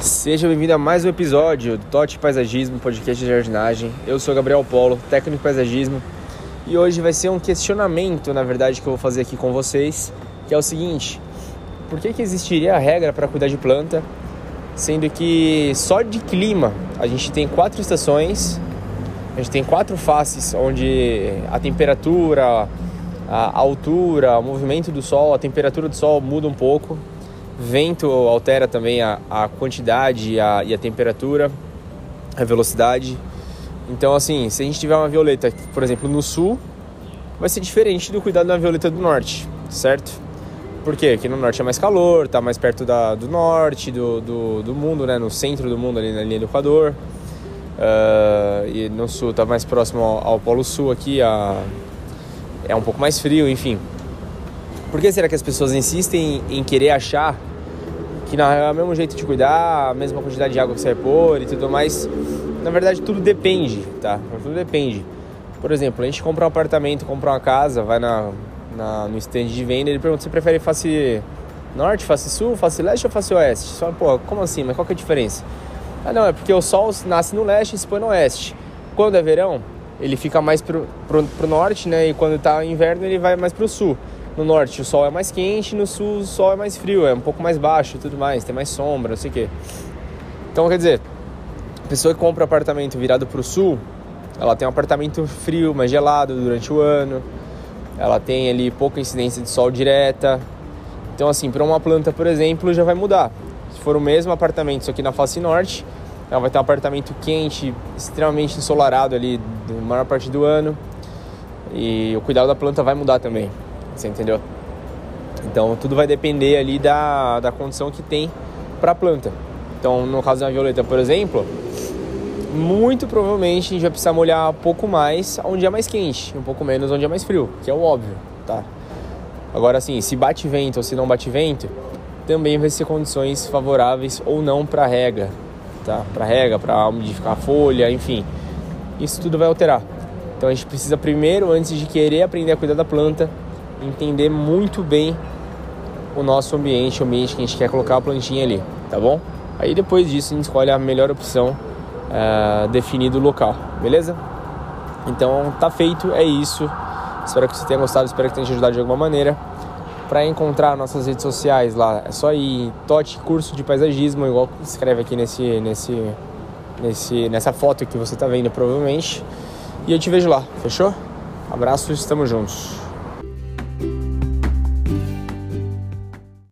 Seja bem-vindo a mais um episódio do Tote Paisagismo, podcast de jardinagem. Eu sou Gabriel Polo, técnico de paisagismo, e hoje vai ser um questionamento, na verdade, que eu vou fazer aqui com vocês, que é o seguinte: por que, que existiria a regra para cuidar de planta, sendo que só de clima a gente tem quatro estações, a gente tem quatro faces onde a temperatura, a altura, o movimento do sol, a temperatura do sol muda um pouco Vento altera também a, a quantidade e a, e a temperatura, a velocidade. Então, assim, se a gente tiver uma violeta, por exemplo, no sul, vai ser diferente do cuidado da violeta do norte, certo? Por quê? Aqui no norte é mais calor, tá mais perto da, do norte, do, do, do mundo, né? No centro do mundo, ali na linha do Equador. Uh, e no sul tá mais próximo ao, ao Polo Sul aqui, a, é um pouco mais frio, enfim. Por que será que as pessoas insistem em querer achar que não é o mesmo jeito de cuidar, a mesma quantidade de água que você vai pôr e tudo mais. Na verdade, tudo depende, tá? Tudo depende. Por exemplo, a gente compra um apartamento, compra uma casa, vai na, na no stand de venda, ele pergunta se prefere face norte, face sul, face leste ou face oeste. Só, pô, como assim? Mas qual que é a diferença? Ah, não, é porque o sol nasce no leste e se põe no oeste. Quando é verão, ele fica mais pro, pro, pro norte, né? E quando tá inverno, ele vai mais pro sul. No norte o sol é mais quente, no sul o sol é mais frio, é um pouco mais baixo e tudo mais, tem mais sombra, não sei o quê. Então, quer dizer, a pessoa que compra apartamento virado para o sul, ela tem um apartamento frio, mais gelado durante o ano, ela tem ali pouca incidência de sol direta. Então, assim, para uma planta, por exemplo, já vai mudar. Se for o mesmo apartamento, só que na face norte, ela vai ter um apartamento quente, extremamente ensolarado ali maior parte do ano. E o cuidado da planta vai mudar também. Você entendeu? Então tudo vai depender ali da, da condição que tem para a planta. Então no caso da violeta, por exemplo, muito provavelmente a gente vai precisar molhar um pouco mais onde é mais quente, um pouco menos onde é mais frio, que é o óbvio, tá? Agora assim, se bate vento ou se não bate vento, também vai ser condições favoráveis ou não para rega, tá? Para rega, para umidificar a folha, enfim. Isso tudo vai alterar. Então a gente precisa primeiro, antes de querer aprender a cuidar da planta, entender muito bem o nosso ambiente, o ambiente que a gente quer colocar a plantinha ali, tá bom? Aí depois disso a gente escolhe a melhor opção uh, definido o local, beleza? Então tá feito, é isso. Espero que você tenha gostado, espero que tenha te ajudado de alguma maneira. Para encontrar nossas redes sociais lá, é só ir Tote Curso de Paisagismo, igual escreve aqui nesse, nesse, nesse, nessa foto que você está vendo provavelmente. E eu te vejo lá, fechou? Abraços, estamos juntos.